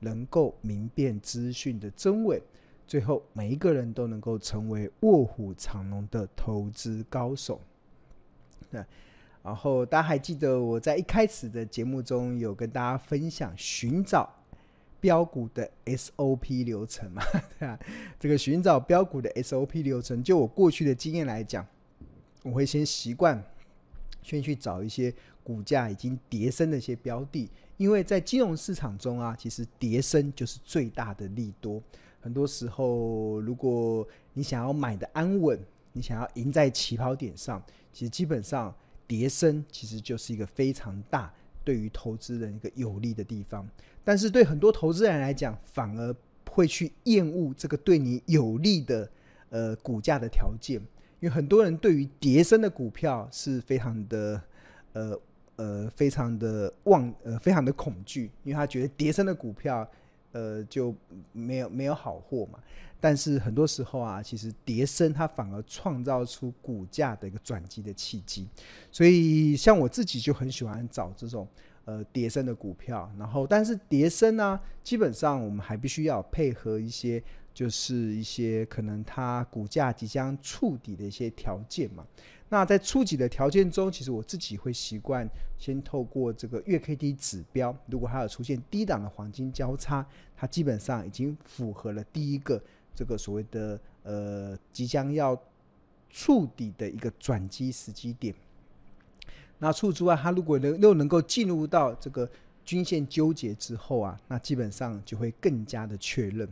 能够明辨资讯的真伪，最后每一个人都能够成为卧虎藏龙的投资高手。对，然后大家还记得我在一开始的节目中有跟大家分享寻找。标股的 SOP 流程嘛，对啊，这个寻找标股的 SOP 流程，就我过去的经验来讲，我会先习惯先去找一些股价已经跌升的一些标的，因为在金融市场中啊，其实跌升就是最大的利多。很多时候，如果你想要买的安稳，你想要赢在起跑点上，其实基本上跌升其实就是一个非常大。对于投资人一个有利的地方，但是对很多投资人来讲，反而会去厌恶这个对你有利的呃股价的条件，因为很多人对于跌升的股票是非常的呃呃非常的望呃非常的恐惧，因为他觉得跌深的股票呃就没有没有好货嘛。但是很多时候啊，其实跌深它反而创造出股价的一个转机的契机。所以像我自己就很喜欢找这种呃跌深的股票。然后，但是跌深呢，基本上我们还必须要配合一些，就是一些可能它股价即将触底的一些条件嘛。那在触底的条件中，其实我自己会习惯先透过这个月 K D 指标，如果它有出现低档的黄金交叉，它基本上已经符合了第一个。这个所谓的呃即将要触底的一个转机时机点，那除此之外，它如果能又能够进入到这个均线纠结之后啊，那基本上就会更加的确认。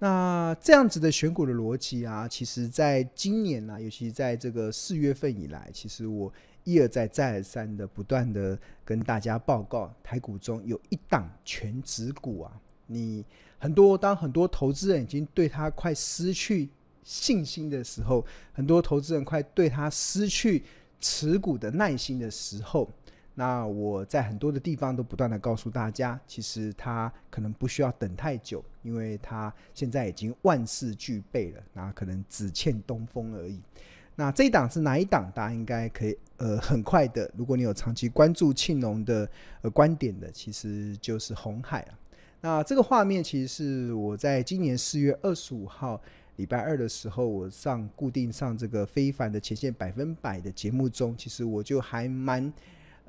那这样子的选股的逻辑啊，其实在今年啊，尤其在这个四月份以来，其实我一而再再而三的不断的跟大家报告，台股中有一档全值股啊，你。很多当很多投资人已经对他快失去信心的时候，很多投资人快对他失去持股的耐心的时候，那我在很多的地方都不断的告诉大家，其实他可能不需要等太久，因为他现在已经万事俱备了，那可能只欠东风而已。那这一档是哪一档？大家应该可以呃很快的，如果你有长期关注庆农的呃观点的，其实就是红海啊。那这个画面其实是我在今年四月二十五号礼拜二的时候，我上固定上这个非凡的前线百分百的节目中，其实我就还蛮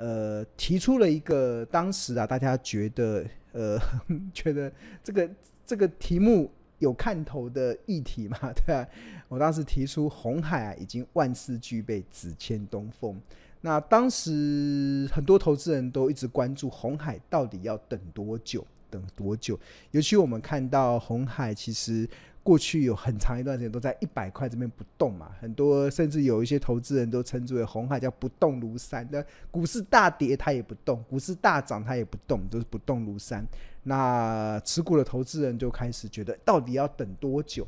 呃提出了一个当时啊大家觉得呃 觉得这个这个题目有看头的议题嘛，对吧？我当时提出红海啊已经万事俱备，只欠东风。那当时很多投资人都一直关注红海到底要等多久。等多久？尤其我们看到红海，其实过去有很长一段时间都在一百块这边不动嘛。很多甚至有一些投资人都称之为红海叫不动如山。那股市大跌它也不动，股市大涨它也不动，都是不动如山。那持股的投资人就开始觉得，到底要等多久？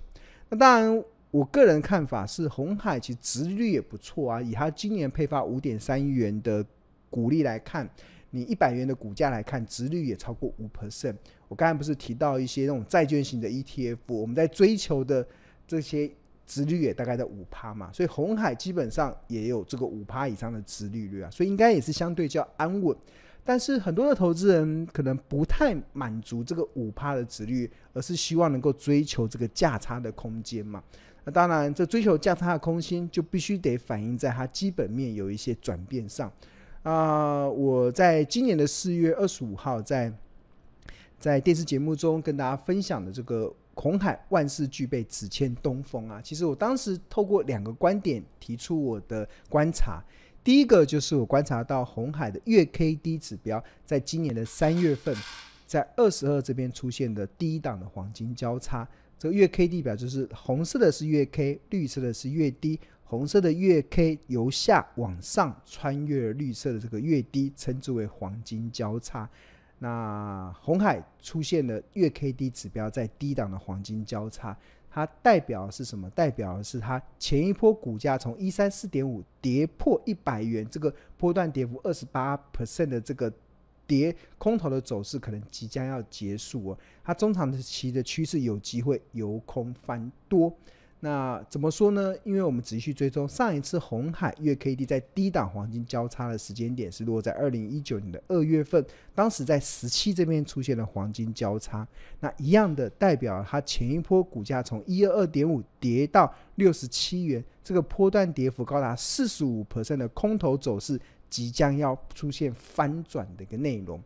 那当然，我个人看法是，红海其实殖利率也不错啊。以它今年配发五点三亿元的股利来看。你一百元的股价来看，殖率也超过五 percent。我刚才不是提到一些那种债券型的 ETF，我们在追求的这些值率也大概在五趴嘛，所以红海基本上也有这个五趴以上的值利率啊，所以应该也是相对较安稳。但是很多的投资人可能不太满足这个五趴的值率，而是希望能够追求这个价差的空间嘛。那当然，这追求价差的空间就必须得反映在它基本面有一些转变上。啊、我在今年的四月二十五号在在电视节目中跟大家分享的这个红海万事俱备，只欠东风啊。其实我当时透过两个观点提出我的观察，第一个就是我观察到红海的月 K D 指标，在今年的三月份，在二十二这边出现的低档的黄金交叉，这个月 K D 表就是红色的是月 K，绿色的是月低。红色的月 K 由下往上穿越绿色的这个月低，称之为黄金交叉。那红海出现了月 K D 指标在低档的黄金交叉，它代表是什么？代表的是它前一波股价从一三四点五跌破一百元，这个波段跌幅二十八 percent 的这个跌空头的走势可能即将要结束哦。它中长期的趋势有机会由空翻多。那怎么说呢？因为我们仔细追踪上一次红海月 K D 在低档黄金交叉的时间点是落在二零一九年的二月份，当时在十七这边出现了黄金交叉，那一样的代表它前一波股价从一二二点五跌到六十七元，这个波段跌幅高达四十五%的空头走势即将要出现翻转的一个内容。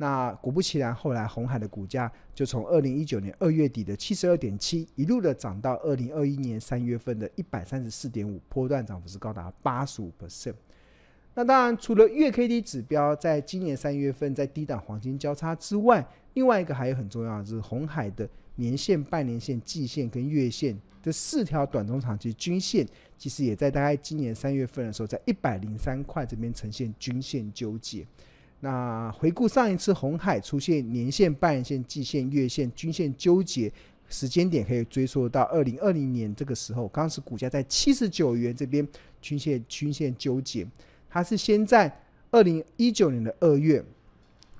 那果不其然，后来红海的股价就从二零一九年二月底的七十二点七，一路的涨到二零二一年三月份的一百三十四点五，波段涨幅是高达八十五 percent。那当然，除了月 K D 指标在今年三月份在低档黄金交叉之外，另外一个还有很重要的就是红海的年线、半年线、季线跟月线这四条短中长期均线，其实也在大概今年三月份的时候，在一百零三块这边呈现均线纠结。那回顾上一次红海出现年线、半年线、季线、月线均线纠结时间点，可以追溯到二零二零年这个时候，当时股价在七十九元这边均线均线纠结，它是先在二零一九年的二月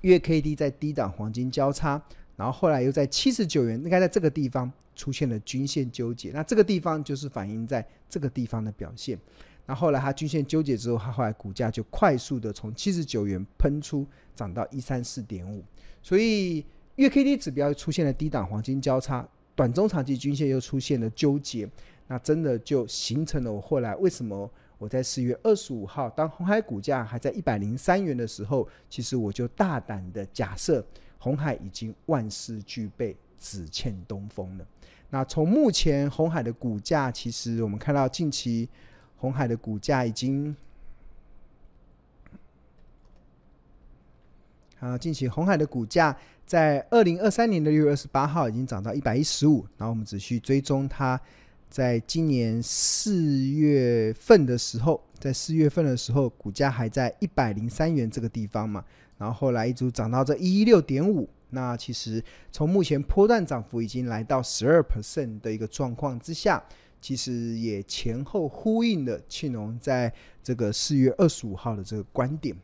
月 K D 在低档黄金交叉，然后后来又在七十九元，应该在这个地方出现了均线纠结，那这个地方就是反映在这个地方的表现。那后来它均线纠结之后，它后来股价就快速的从七十九元喷出，涨到一三四点五。所以月 K D 指标出现了低档黄金交叉，短中长期均线又出现了纠结，那真的就形成了我后来为什么我在四月二十五号，当红海股价还在一百零三元的时候，其实我就大胆的假设红海已经万事俱备，只欠东风了。那从目前红海的股价，其实我们看到近期。红海的股价已经，啊，近期红海的股价在二零二三年的六月二十八号已经涨到一百一十五，然后我们只需追踪它，在今年四月份的时候，在四月份的时候，股价还在一百零三元这个地方嘛，然后后来一直涨到这一一六点五，那其实从目前波段涨幅已经来到十二 percent 的一个状况之下。其实也前后呼应了庆隆在这个四月二十五号的这个观点。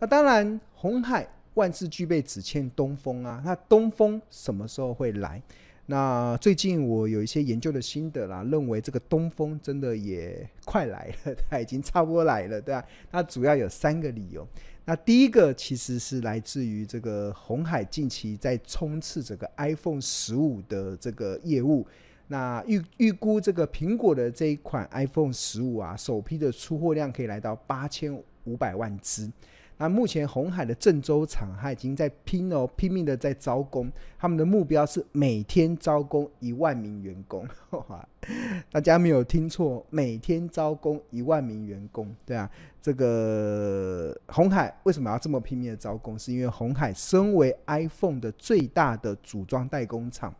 那当然，红海万事俱备，只欠东风啊。那东风什么时候会来？那最近我有一些研究的心得啦，认为这个东风真的也快来了，它已经差不多来了，对吧？那主要有三个理由。那第一个其实是来自于这个红海近期在冲刺这个 iPhone 十五的这个业务。那预预估这个苹果的这一款 iPhone 十五啊，首批的出货量可以来到八千五百万只。那目前红海的郑州厂，它已经在拼哦，拼命的在招工，他们的目标是每天招工一万名员工。大家没有听错，每天招工一万名员工，对啊，这个红海为什么要这么拼命的招工？是因为红海身为 iPhone 的最大的组装代工厂。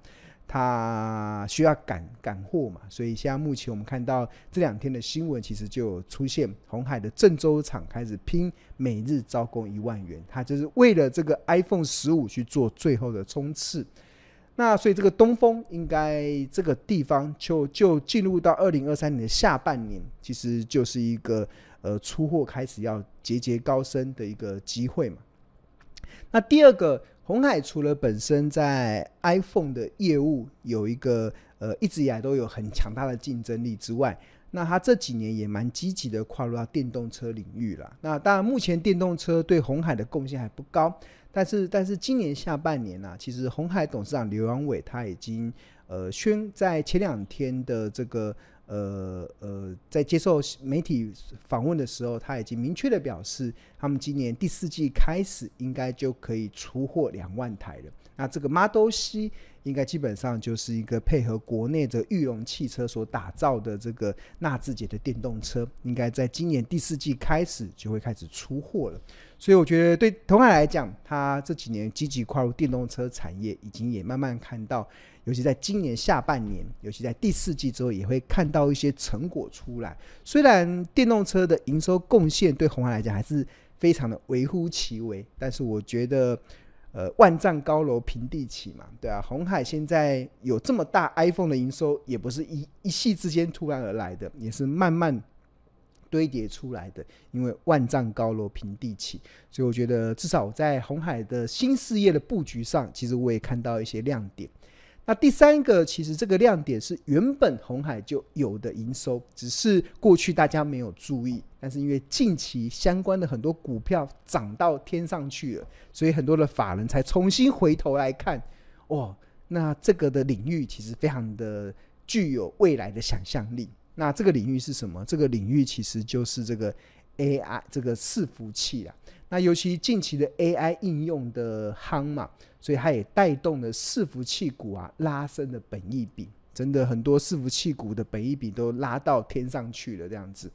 它需要赶赶货嘛，所以现在目前我们看到这两天的新闻，其实就出现红海的郑州厂开始拼每日招工一万元，它就是为了这个 iPhone 十五去做最后的冲刺。那所以这个东风应该这个地方就就进入到二零二三年的下半年，其实就是一个呃出货开始要节节高升的一个机会嘛。那第二个。鸿海除了本身在 iPhone 的业务有一个呃一直以来都有很强大的竞争力之外，那它这几年也蛮积极的跨入到电动车领域了。那当然，目前电动车对红海的贡献还不高，但是但是今年下半年呢、其实鸿海董事长刘扬伟他已经呃宣在前两天的这个。呃呃，在接受媒体访问的时候，他已经明确的表示，他们今年第四季开始应该就可以出货两万台了。那这个 Model C 应该基本上就是一个配合国内的裕隆汽车所打造的这个纳智捷的电动车，应该在今年第四季开始就会开始出货了。所以我觉得对鸿海来讲，他这几年积极跨入电动车产业，已经也慢慢看到。尤其在今年下半年，尤其在第四季之后，也会看到一些成果出来。虽然电动车的营收贡献对鸿海来讲还是非常的微乎其微，但是我觉得，呃万丈高楼平地起嘛，对啊，鸿海现在有这么大 iPhone 的营收，也不是一一夕之间突然而来的，也是慢慢堆叠出来的。因为万丈高楼平地起，所以我觉得至少在红海的新事业的布局上，其实我也看到一些亮点。那第三个，其实这个亮点是原本红海就有的营收，只是过去大家没有注意。但是因为近期相关的很多股票涨到天上去了，所以很多的法人才重新回头来看，哦，那这个的领域其实非常的具有未来的想象力。那这个领域是什么？这个领域其实就是这个 AI 这个伺服器啊。那尤其近期的 AI 应用的夯嘛。所以它也带动了伺服器股啊拉升的本益比，真的很多伺服器股的本益比都拉到天上去了这样子。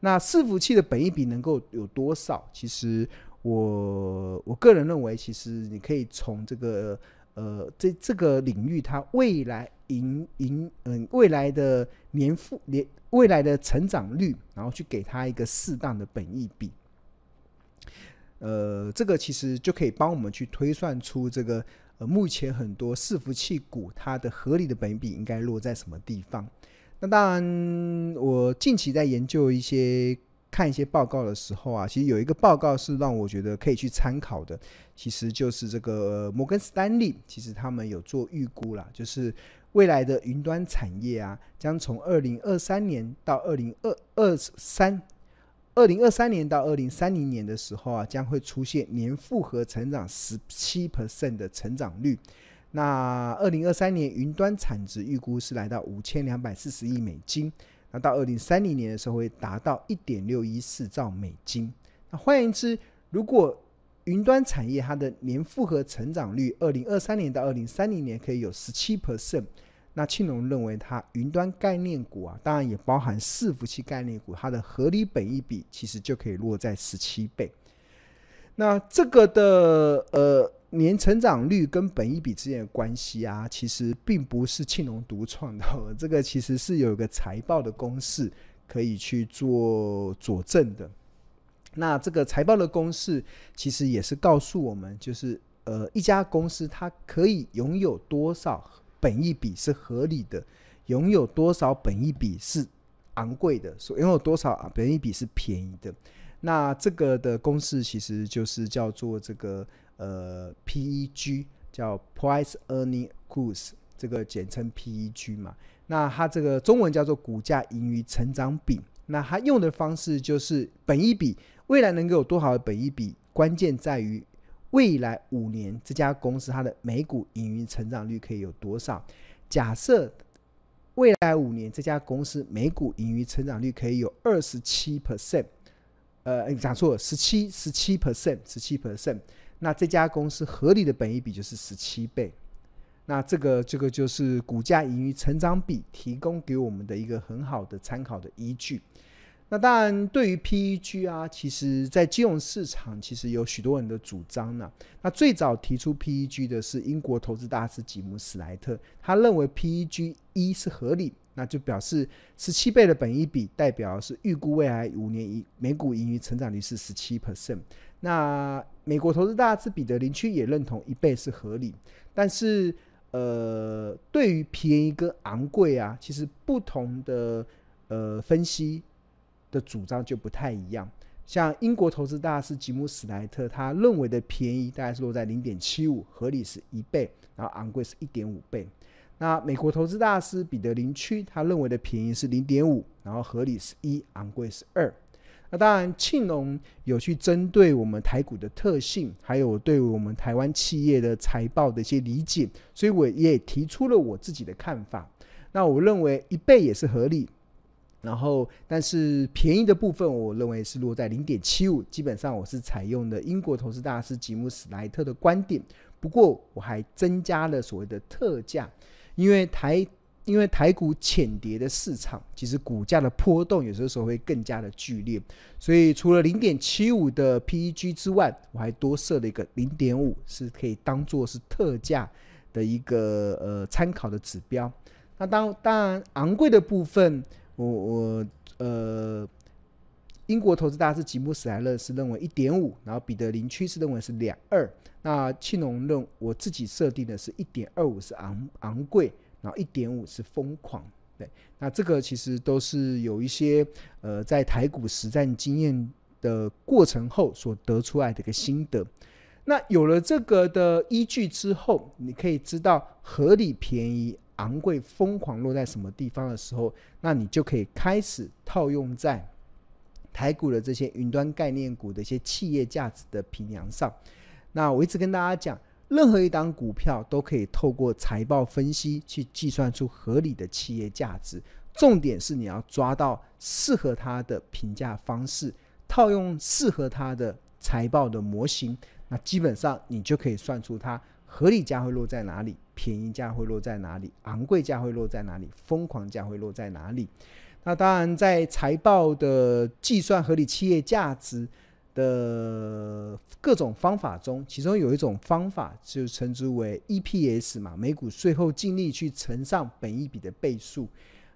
那伺服器的本益比能够有多少？其实我我个人认为，其实你可以从这个呃这这个领域它未来盈盈嗯未来的年复年未来的成长率，然后去给它一个适当的本益比。呃，这个其实就可以帮我们去推算出这个呃，目前很多伺服器股它的合理的本益比应该落在什么地方。那当然，我近期在研究一些看一些报告的时候啊，其实有一个报告是让我觉得可以去参考的，其实就是这个摩根士丹利，其实他们有做预估啦，就是未来的云端产业啊，将从二零二三年到二零二二三。二零二三年到二零三零年的时候啊，将会出现年复合成长十七 percent 的成长率。那二零二三年云端产值预估是来到五千两百四十亿美金。那到二零三零年的时候会达到一点六一四兆美金。那换言之，如果云端产业它的年复合成长率，二零二三年到二零三零年可以有十七 percent。那庆隆认为，它云端概念股啊，当然也包含伺服器概念股，它的合理本益比其实就可以落在十七倍。那这个的呃年成长率跟本益比之间的关系啊，其实并不是庆隆独创的，这个其实是有一个财报的公式可以去做佐证的。那这个财报的公式其实也是告诉我们，就是呃一家公司它可以拥有多少。本益比是合理的，拥有多少本益比是昂贵的，所拥有多少啊本益比是便宜的。那这个的公式其实就是叫做这个呃 PEG，叫 Price Earning Growth，这个简称 PEG 嘛。那它这个中文叫做股价盈余成长比。那它用的方式就是本益比，未来能够有多少的本益比，关键在于。未来五年，这家公司它的每股盈余成长率可以有多少？假设未来五年这家公司每股盈余成长率可以有二十七 percent，呃，讲错了，十七十七 percent，十七 percent，那这家公司合理的本益比就是十七倍。那这个这个就是股价盈余成长比提供给我们的一个很好的参考的依据。那当然，对于 PEG 啊，其实在金融市场其实有许多人的主张呢、那最早提出 PEG 的是英国投资大师吉姆史莱特，他认为 PEG 一是合理，那就表示十七倍的本益比代表是预估未来五年以每股盈余成长率是十七 percent。那美国投资大师彼得林区也认同一倍是合理，但是呃，对于便宜跟昂贵啊，其实不同的呃分析。的主张就不太一样，像英国投资大师吉姆史莱特，他认为的便宜大概是落在零点七五，合理是一倍，然后昂贵是一点五倍。那美国投资大师彼得林区，他认为的便宜是零点五，然后合理是一，昂贵是二。那当然，庆隆有去针对我们台股的特性，还有对我们台湾企业的财报的一些理解，所以我也提出了我自己的看法。那我认为一倍也是合理。然后，但是便宜的部分，我认为是落在零点七五。基本上，我是采用的英国投资大师吉姆史莱特的观点。不过，我还增加了所谓的特价，因为台因为台股浅跌的市场，其实股价的波动有些时候会更加的剧烈。所以，除了零点七五的 PEG 之外，我还多设了一个零点五，是可以当做是特价的一个呃参考的指标。那当当然昂贵的部分。我我呃，英国投资大师吉姆史莱勒是认为一点五，然后彼得林区是认为是两二。那庆隆认我自己设定的是一点二五是昂昂贵，然后一点五是疯狂。对，那这个其实都是有一些呃在台股实战经验的过程后所得出来的一个心得。那有了这个的依据之后，你可以知道合理、便宜、昂贵、疯狂落在什么地方的时候，那你就可以开始套用在台股的这些云端概念股的一些企业价值的评量上。那我一直跟大家讲，任何一档股票都可以透过财报分析去计算出合理的企业价值，重点是你要抓到适合它的评价方式，套用适合它的财报的模型。那基本上你就可以算出它合理价会落在哪里，便宜价会落在哪里，昂贵价会落在哪里，疯狂价会落在哪里。那当然，在财报的计算合理企业价值的各种方法中，其中有一种方法就称之为 EPS 嘛，每股税后净利去乘上本一笔的倍数。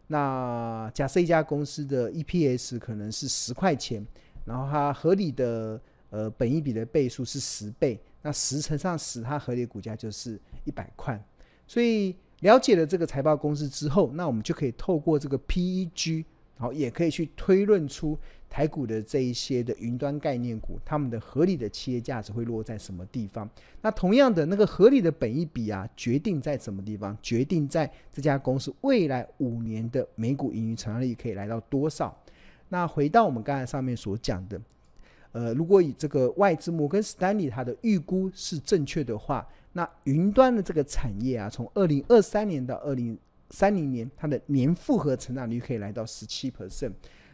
那假设一家公司的 EPS 可能是十块钱，然后它合理的。呃，本一笔的倍数是十倍，那十乘上十，它合理股价就是一百块。所以了解了这个财报公式之后，那我们就可以透过这个 PEG，好，也可以去推论出台股的这一些的云端概念股，他们的合理的企业价值会落在什么地方。那同样的，那个合理的本益比啊，决定在什么地方？决定在这家公司未来五年的每股盈余成长率可以来到多少？那回到我们刚才上面所讲的。呃，如果以这个外资摩根士丹利它的预估是正确的话，那云端的这个产业啊，从二零二三年到二零三零年，它的年复合成长率可以来到十七 percent。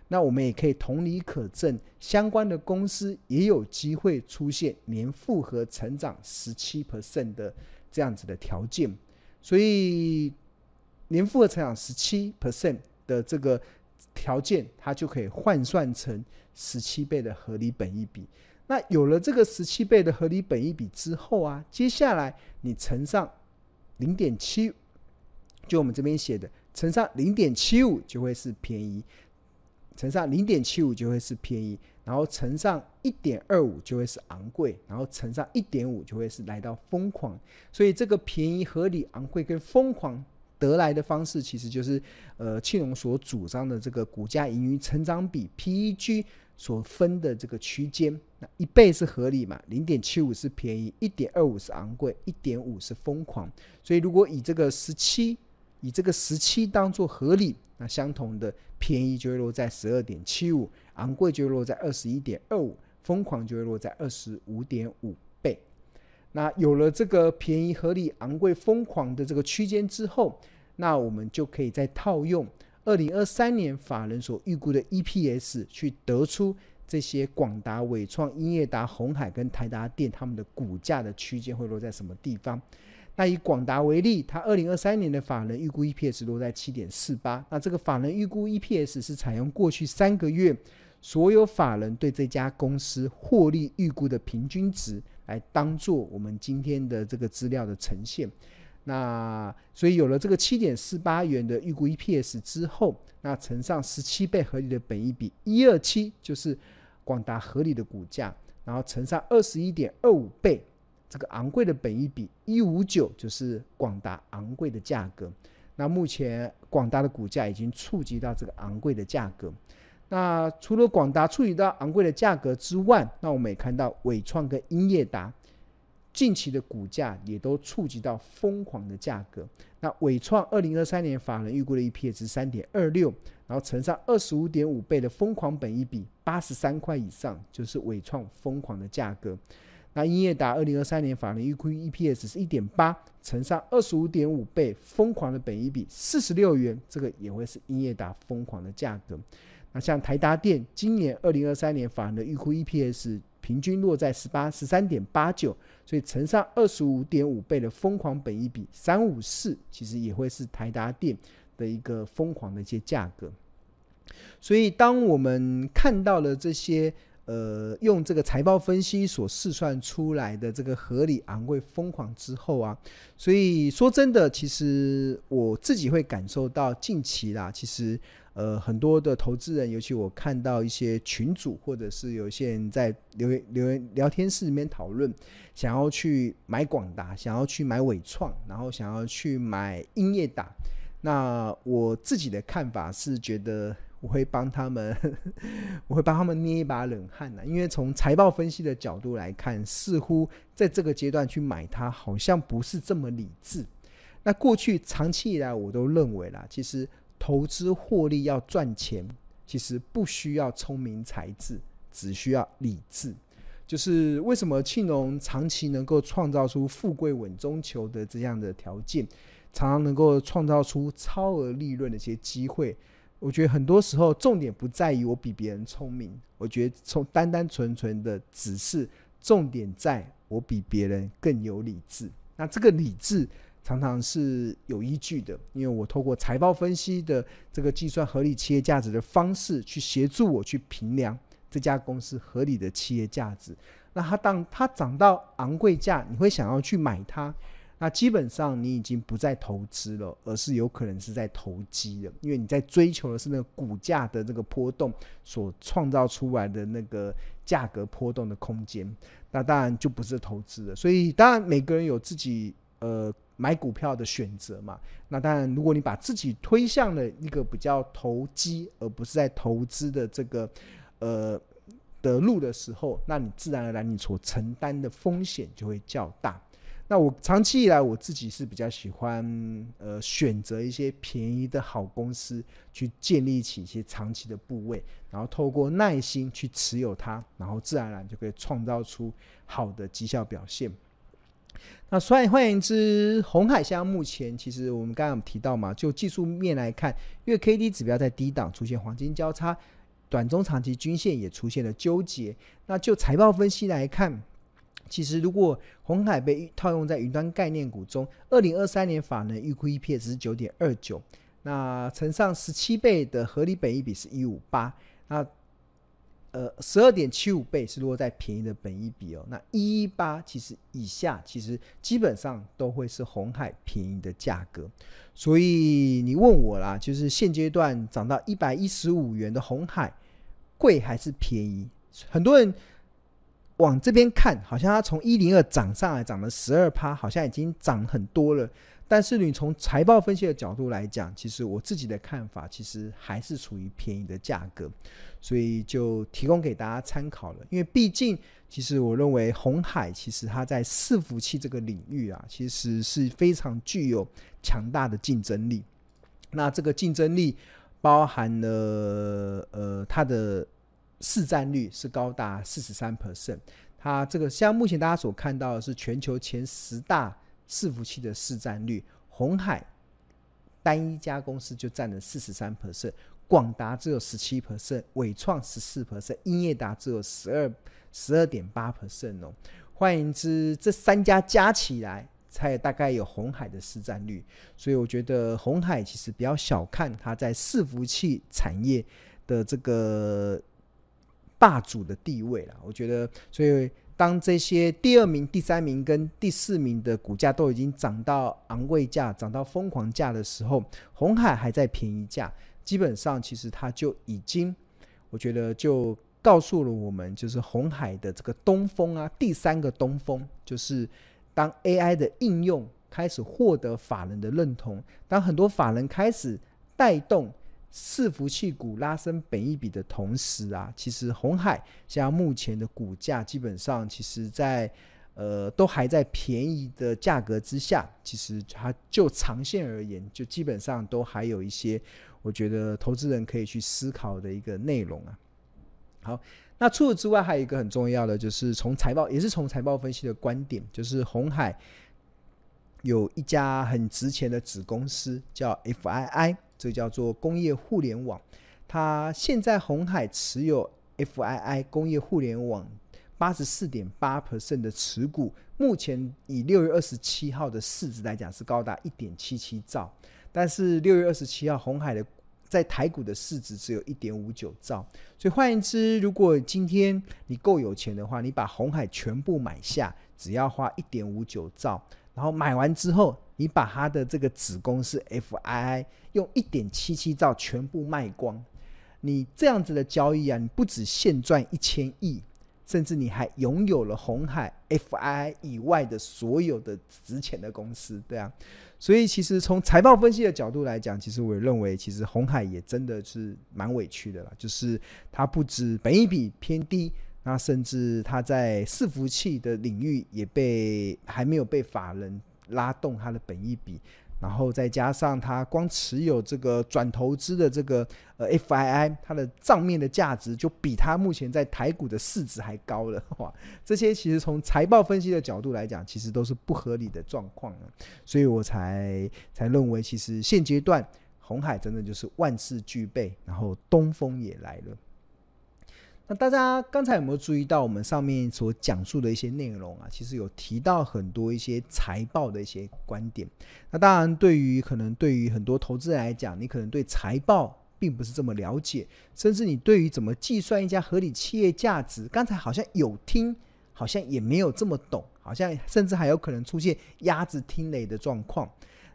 那我们也可以同理可证，相关的公司也有机会出现年复合成长十七 percent 的这样子的条件。所以，年复合成长十七 percent 的这个条件，它就可以换算成。十七倍的合理本益比，那有了这个十七倍的合理本益比之后啊，接下来你乘上零点七，就我们这边写的，乘上零点七五就会是便宜，乘上零点七五就会是便宜，然后乘上一点二五就会是昂贵，然后乘上一点五就会是来到疯狂，所以这个便宜、合理、昂贵跟疯狂。得来的方式其实就是，呃，庆隆所主张的这个股价盈余成长比 PEG 所分的这个区间，那一倍是合理嘛，零点七五是便宜，一点二五是昂贵，一点五是疯狂。所以如果以这个十七，以这个十七当做合理，那相同的便宜就会落在十二点七五，昂贵就会落在二十一点二五，疯狂就会落在二十五点五倍。那有了这个便宜、合理、昂贵、疯狂的这个区间之后，那我们就可以再套用二零二三年法人所预估的 EPS 去得出这些广达、伟创、英业达、鸿海跟台达电他们的股价的区间会落在什么地方？那以广达为例，它二零二三年的法人预估 EPS 落在七点四八。那这个法人预估 EPS 是采用过去三个月所有法人对这家公司获利预估的平均值。来当做我们今天的这个资料的呈现，那所以有了这个七点四八元的预估 EPS 之后，那乘上十七倍合理的本益比一二七就是广达合理的股价，然后乘上二十一点二五倍这个昂贵的本益比一五九就是广达昂贵的价格。那目前广达的股价已经触及到这个昂贵的价格。那除了广达处理到昂贵的价格之外，那我们也看到伟创跟英业达近期的股价也都触及到疯狂的价格。那伟创二零二三年法人预估的 EPS 是三点二六，然后乘上二十五点五倍的疯狂本一比八十三块以上，就是伟创疯狂的价格。那英业达二零二三年法人预估 EPS 是一点八，乘上二十五点五倍疯狂的本一比四十六元，这个也会是英业达疯狂的价格。那像台达电今年二零二三年法人的预估 EPS 平均落在十八十三点八九，所以乘上二十五点五倍的疯狂本一比三五四，其实也会是台达电的一个疯狂的一些价格。所以当我们看到了这些呃用这个财报分析所试算出来的这个合理昂贵疯狂之后啊，所以说真的，其实我自己会感受到近期啦，其实。呃，很多的投资人，尤其我看到一些群组，或者是有些人在留言留言聊天室里面讨论，想要去买广达，想要去买纬创，然后想要去买英业达。那我自己的看法是，觉得我会帮他们，我会帮他们捏一把冷汗呢。因为从财报分析的角度来看，似乎在这个阶段去买它，好像不是这么理智。那过去长期以来，我都认为啦，其实投资获利要赚钱，其实不需要聪明才智，只需要理智。就是为什么庆隆长期能够创造出富贵稳中求的这样的条件。常常能够创造出超额利润的一些机会，我觉得很多时候重点不在于我比别人聪明，我觉得从单单纯纯的只是重点在我比别人更有理智。那这个理智常常是有依据的，因为我透过财报分析的这个计算合理企业价值的方式，去协助我去评量这家公司合理的企业价值。那它当它涨到昂贵价，你会想要去买它。那基本上你已经不再投资了，而是有可能是在投机了，因为你在追求的是那个股价的这个波动所创造出来的那个价格波动的空间，那当然就不是投资了。所以当然每个人有自己呃买股票的选择嘛。那当然如果你把自己推向了一个比较投机而不是在投资的这个呃的路的时候，那你自然而然你所承担的风险就会较大。那我长期以来我自己是比较喜欢，呃，选择一些便宜的好公司，去建立起一些长期的部位，然后透过耐心去持有它，然后自然而然就可以创造出好的绩效表现。那所以换言之，红海现在目前其实我们刚刚有提到嘛，就技术面来看，月 K D 指标在低档出现黄金交叉，短中长期均线也出现了纠结。那就财报分析来看。其实，如果红海被套用在云端概念股中，二零二三年法人预估 EPS 是九点二九，那乘上十七倍的合理本益比是一五八，那呃十二点七五倍是落在便宜的本一比哦，那一一八其实以下其实基本上都会是红海便宜的价格，所以你问我啦，就是现阶段涨到一百一十五元的红海贵还是便宜？很多人。往这边看，好像它从一零二涨上来，涨了十二趴，好像已经涨很多了。但是你从财报分析的角度来讲，其实我自己的看法，其实还是处于便宜的价格，所以就提供给大家参考了。因为毕竟，其实我认为红海其实它在伺服器这个领域啊，其实是非常具有强大的竞争力。那这个竞争力包含了呃它的。市占率是高达四十三 percent，它这个像目前大家所看到的是全球前十大伺服器的市占率，红海单一家公司就占了四十三 percent，广达只有十七 percent，纬创十四 percent，英业达只有十二十二点八 percent 哦。换言之，这三家加起来才大概有红海的市占率，所以我觉得红海其实比较小看它在伺服器产业的这个。霸主的地位了，我觉得，所以当这些第二名、第三名跟第四名的股价都已经涨到昂贵价、涨到疯狂价的时候，红海还在便宜价，基本上其实它就已经，我觉得就告诉了我们，就是红海的这个东风啊，第三个东风，就是当 AI 的应用开始获得法人的认同，当很多法人开始带动。伺服器股拉升本益比的同时啊，其实红海像目前的股价基本上，其实在呃都还在便宜的价格之下，其实它就长线而言，就基本上都还有一些我觉得投资人可以去思考的一个内容啊。好，那除此之外，还有一个很重要的，就是从财报也是从财报分析的观点，就是红海有一家很值钱的子公司叫 FII。这叫做工业互联网，它现在红海持有 FII 工业互联网八十四点八 percent 的持股，目前以六月二十七号的市值来讲是高达一点七七兆，但是六月二十七号红海的在台股的市值只有一点五九兆，所以换言之，如果今天你够有钱的话，你把红海全部买下，只要花一点五九兆。然后买完之后，你把它的这个子公司 FII 用一点七七兆全部卖光，你这样子的交易啊，你不止现赚一千亿。甚至你还拥有了红海 FI 以外的所有的值钱的公司，对啊，所以其实从财报分析的角度来讲，其实我认为，其实红海也真的是蛮委屈的啦，就是它不止本益比偏低，那甚至它在伺服器的领域也被还没有被法人拉动它的本益比。然后再加上他光持有这个转投资的这个呃 FII，它的账面的价值就比他目前在台股的市值还高了哇！这些其实从财报分析的角度来讲，其实都是不合理的状况，所以我才才认为，其实现阶段红海真的就是万事俱备，然后东风也来了。那大家刚才有没有注意到我们上面所讲述的一些内容啊？其实有提到很多一些财报的一些观点。那当然，对于可能对于很多投资人来讲，你可能对财报并不是这么了解，甚至你对于怎么计算一家合理企业价值，刚才好像有听，好像也没有这么懂，好像甚至还有可能出现鸭子听雷的状况。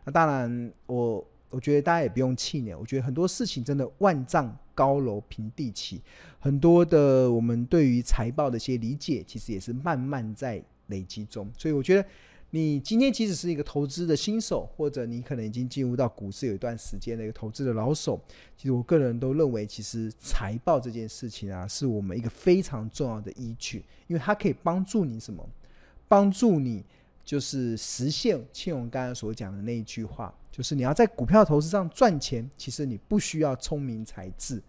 那当然，我我觉得大家也不用气馁，我觉得很多事情真的万丈高楼平地起，很多的我们对于财报的一些理解，其实也是慢慢在累积中。所以我觉得，你今天即使是一个投资的新手，或者你可能已经进入到股市有一段时间的一个投资的老手，其实我个人都认为，其实财报这件事情啊，是我们一个非常重要的依据，因为它可以帮助你什么？帮助你就是实现庆荣刚才所讲的那一句话。就是你要在股票投资上赚钱，其实你不需要聪明才智，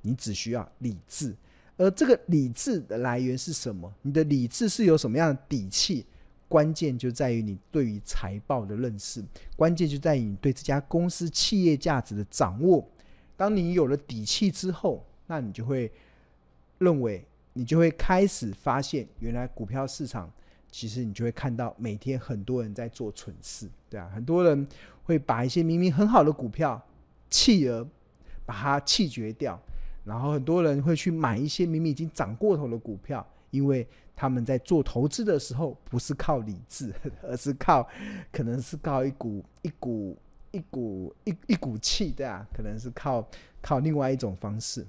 你只需要理智。而这个理智的来源是什么？你的理智是有什么样的底气？关键就在于你对于财报的认识，关键就在于你对这家公司企业价值的掌握。当你有了底气之后，那你就会认为，你就会开始发现，原来股票市场。其实你就会看到每天很多人在做蠢事，对啊，很多人会把一些明明很好的股票弃而把它弃绝掉，然后很多人会去买一些明明已经涨过头的股票，因为他们在做投资的时候不是靠理智，而是靠可能是靠一股一股一股一一股气，对啊，可能是靠靠另外一种方式。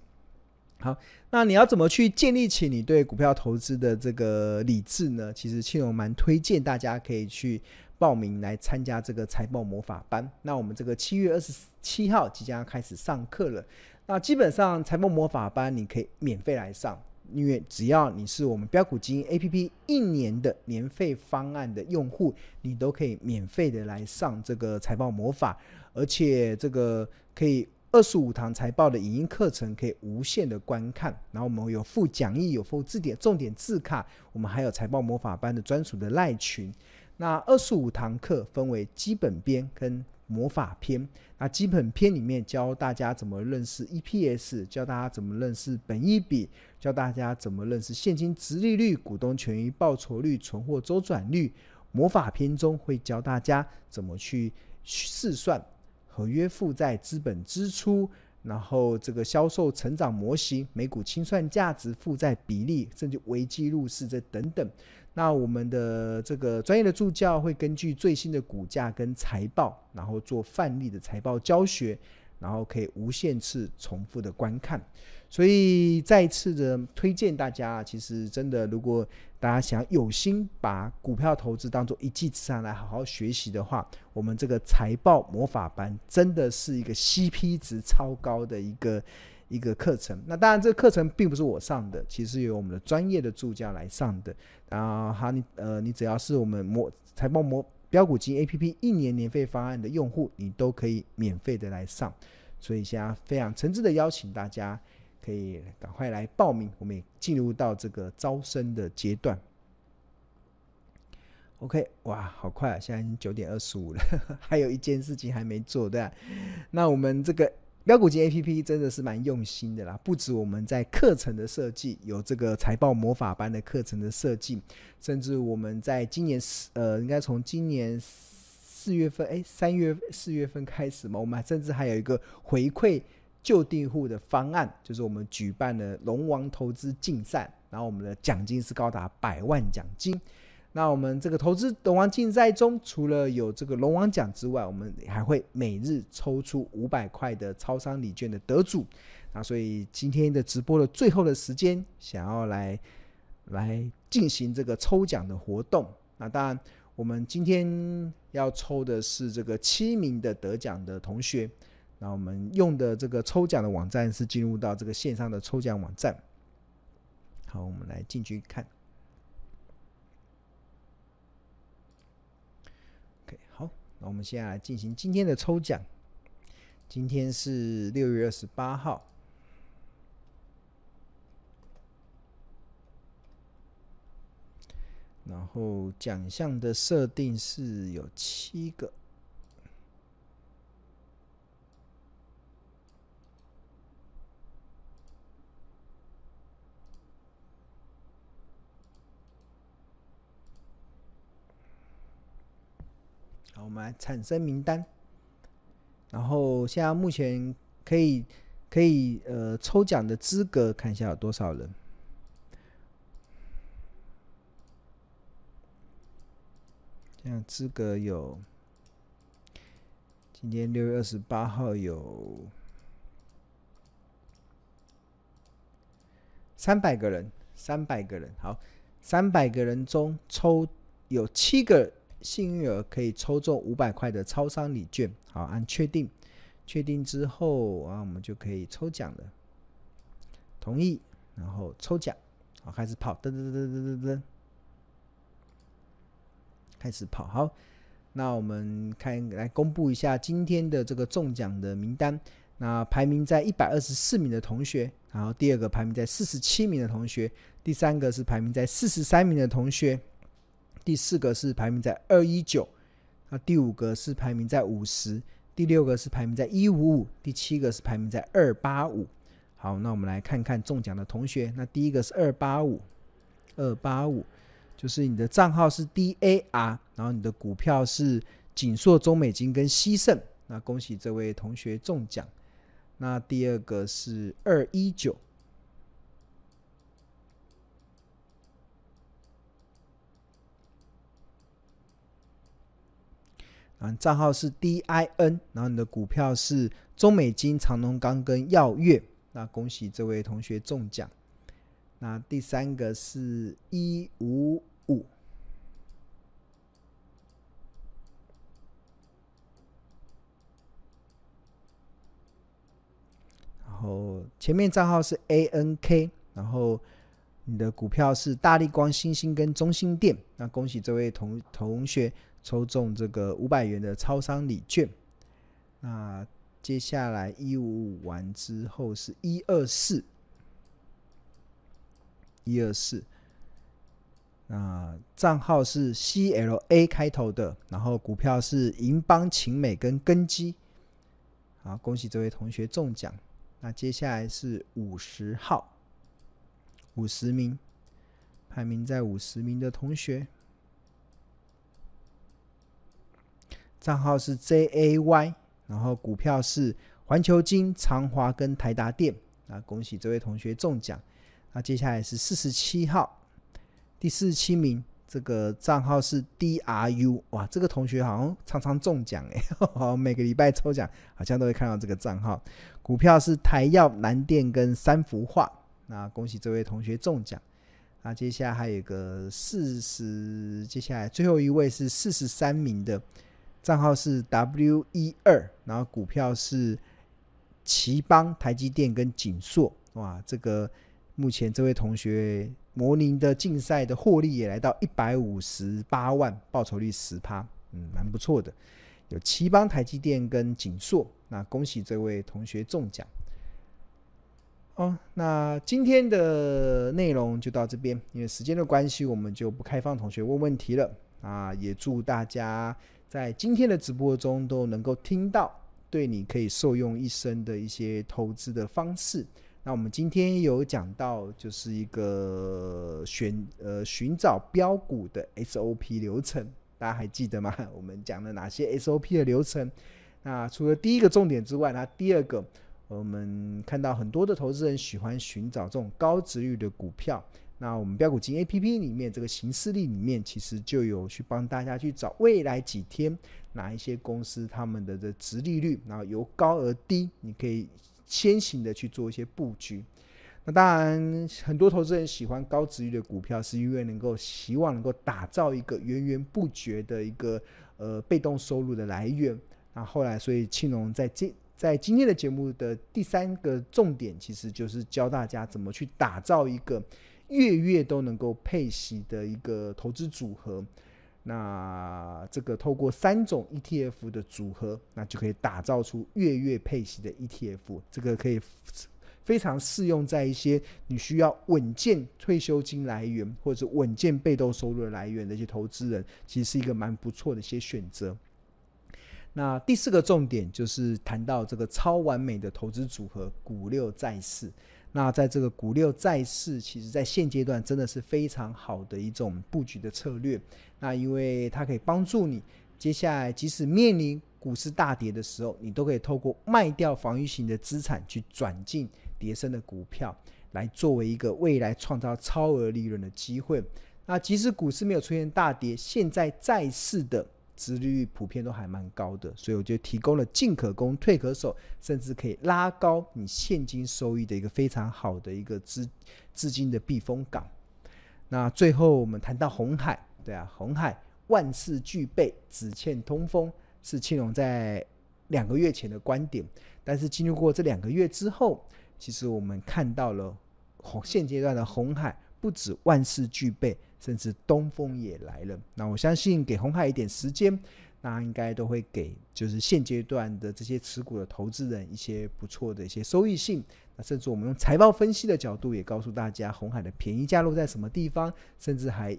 好，那你要怎么去建立起你对股票投资的这个理智呢？其实庆荣蛮推荐大家可以去报名来参加这个财报魔法班。那我们这个七月二十七号即将要开始上课了。那基本上财报魔法班你可以免费来上，因为只要你是我们标股基金 APP 一年的年费方案的用户，你都可以免费的来上这个财报魔法，而且这个可以。二十五堂财报的影音课程可以无限的观看，然后我们有附讲义，有附字典、重点字卡，我们还有财报魔法班的专属的赖群。那二十五堂课分为基本编跟魔法篇。那基本篇里面教大家怎么认识 EPS，教大家怎么认识本益比，教大家怎么认识现金殖利率、股东权益报酬率、存货周转率。魔法篇中会教大家怎么去试算。合约负债、资本支出，然后这个销售成长模型、每股清算价值、负债比例，甚至危机入市这等等。那我们的这个专业的助教会根据最新的股价跟财报，然后做范例的财报教学，然后可以无限次重复的观看。所以再一次的推荐大家，其实真的，如果大家想有心把股票投资当做一技之长来好好学习的话，我们这个财报魔法班真的是一个 CP 值超高的一个一个课程。那当然，这个课程并不是我上的，其实由我们的专业的助教来上的。然后哈，你呃，你只要是我们魔财报魔标股金 APP 一年年费方案的用户，你都可以免费的来上。所以现在非常诚挚的邀请大家。可以赶快来报名，我们进入到这个招生的阶段。OK，哇，好快啊！现在已经九点二十五了，还有一件事情还没做，对吧？那我们这个飙股金 APP 真的是蛮用心的啦，不止我们在课程的设计有这个财报魔法班的课程的设计，甚至我们在今年四呃，应该从今年四月份，哎，三月四月份开始嘛，我们甚至还有一个回馈。旧订户的方案就是我们举办了龙王投资竞赛，然后我们的奖金是高达百万奖金。那我们这个投资龙王竞赛中，除了有这个龙王奖之外，我们还会每日抽出五百块的超商礼券的得主。那所以今天的直播的最后的时间，想要来来进行这个抽奖的活动。那当然，我们今天要抽的是这个七名的得奖的同学。那我们用的这个抽奖的网站是进入到这个线上的抽奖网站。好，我们来进去看。OK，好那我们现在来进行今天的抽奖。今天是六月二十八号，然后奖项的设定是有七个。好我们来产生名单，然后现在目前可以可以呃抽奖的资格，看一下有多少人。这样资格有，今天六月二十八号有三百个人，三百个人，好，三百个人中抽有七个。幸运儿可以抽中五百块的超商礼券，好，按确定，确定之后啊，我们就可以抽奖了。同意，然后抽奖，好，开始跑，噔噔噔噔噔噔噔，开始跑。好，那我们看来公布一下今天的这个中奖的名单。那排名在一百二十四名的同学，然后第二个排名在四十七名的同学，第三个是排名在四十三名的同学。第四个是排名在二一九，那第五个是排名在五十，第六个是排名在一五五，第七个是排名在二八五。好，那我们来看看中奖的同学。那第一个是二八五，二八五就是你的账号是 DAR，然后你的股票是景硕、中美金跟西盛。那恭喜这位同学中奖。那第二个是二一九。账号是 DIN，然后你的股票是中美金、长隆钢跟耀月。那恭喜这位同学中奖。那第三个是一五五，然后前面账号是 ANK，然后你的股票是大力光、星星跟中心电。那恭喜这位同同学。抽中这个五百元的超商礼券，那接下来一五五完之后是一二四，一二四，那账号是 CLA 开头的，然后股票是银邦、勤美跟根基，好，恭喜这位同学中奖。那接下来是五十号，五十名，排名在五十名的同学。账号是 JAY，然后股票是环球金、长华跟台达电。那恭喜这位同学中奖。那接下来是四十七号，第四十七名，这个账号是 DRU。哇，这个同学好像常常中奖哎，好，每个礼拜抽奖好像都会看到这个账号。股票是台耀、南电跟三幅画。那恭喜这位同学中奖。那接下来还有一个四十，接下来最后一位是四十三名的。账号是 W 一二，然后股票是奇邦、台积电跟景硕。哇，这个目前这位同学模拟的竞赛的获利也来到一百五十八万，报酬率十趴，嗯，蛮不错的。有奇邦、台积电跟景硕，那恭喜这位同学中奖。哦，那今天的内容就到这边，因为时间的关系，我们就不开放同学问问题了。啊，也祝大家。在今天的直播中都能够听到对你可以受用一生的一些投资的方式。那我们今天有讲到，就是一个选呃寻找标股的 SOP 流程，大家还记得吗？我们讲了哪些 SOP 的流程？那除了第一个重点之外，那第二个，我们看到很多的投资人喜欢寻找这种高值率的股票。那我们标股金 A P P 里面这个行事历里面，其实就有去帮大家去找未来几天哪一些公司他们的的殖利率，然后由高而低，你可以先行的去做一些布局。那当然，很多投资人喜欢高殖利率的股票，是因为能够希望能够打造一个源源不绝的一个呃被动收入的来源。那后来，所以庆隆在今在今天的节目的第三个重点，其实就是教大家怎么去打造一个。月月都能够配息的一个投资组合，那这个透过三种 ETF 的组合，那就可以打造出月月配息的 ETF。这个可以非常适用在一些你需要稳健退休金来源或者稳健被动收入的来源的一些投资人，其实是一个蛮不错的一些选择。那第四个重点就是谈到这个超完美的投资组合——股六债四。那在这个股六债四，其实在现阶段真的是非常好的一种布局的策略。那因为它可以帮助你，接下来即使面临股市大跌的时候，你都可以透过卖掉防御型的资产，去转进跌升的股票，来作为一个未来创造超额利润的机会。那即使股市没有出现大跌，现在债市的。殖利率普遍都还蛮高的，所以我就提供了进可攻退可守，甚至可以拉高你现金收益的一个非常好的一个资资金的避风港。那最后我们谈到红海，对啊，红海万事俱备，只欠通风，是庆隆在两个月前的观点。但是经历过这两个月之后，其实我们看到了红现阶段的红海不止万事俱备。甚至东风也来了，那我相信给红海一点时间，那应该都会给就是现阶段的这些持股的投资人一些不错的一些收益性。那甚至我们用财报分析的角度也告诉大家，红海的便宜价落在什么地方，甚至还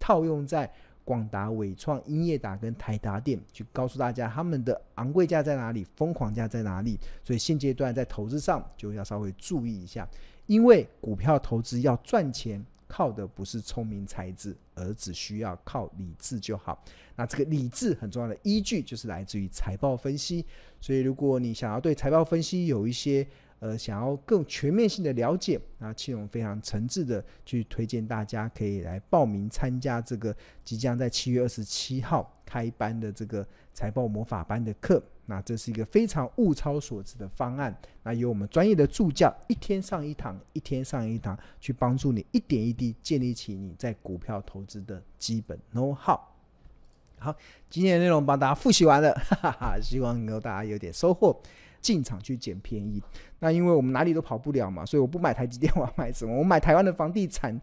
套用在广达、伟创、英业达跟台达电，去告诉大家他们的昂贵价在哪里，疯狂价在哪里。所以现阶段在投资上就要稍微注意一下，因为股票投资要赚钱。靠的不是聪明才智，而只需要靠理智就好。那这个理智很重要的依据就是来自于财报分析。所以，如果你想要对财报分析有一些呃想要更全面性的了解，那庆隆非常诚挚的去推荐大家可以来报名参加这个即将在七月二十七号开班的这个财报魔法班的课。那这是一个非常物超所值的方案。那由我们专业的助教一天上一堂，一天上一堂，去帮助你一点一滴建立起你在股票投资的基本 know-how。好，今天的内容帮大家复习完了，哈 哈哈，希望能够大家有点收获，进场去捡便宜。那因为我们哪里都跑不了嘛，所以我不买台积电，我要买什么？我买台湾的房地产。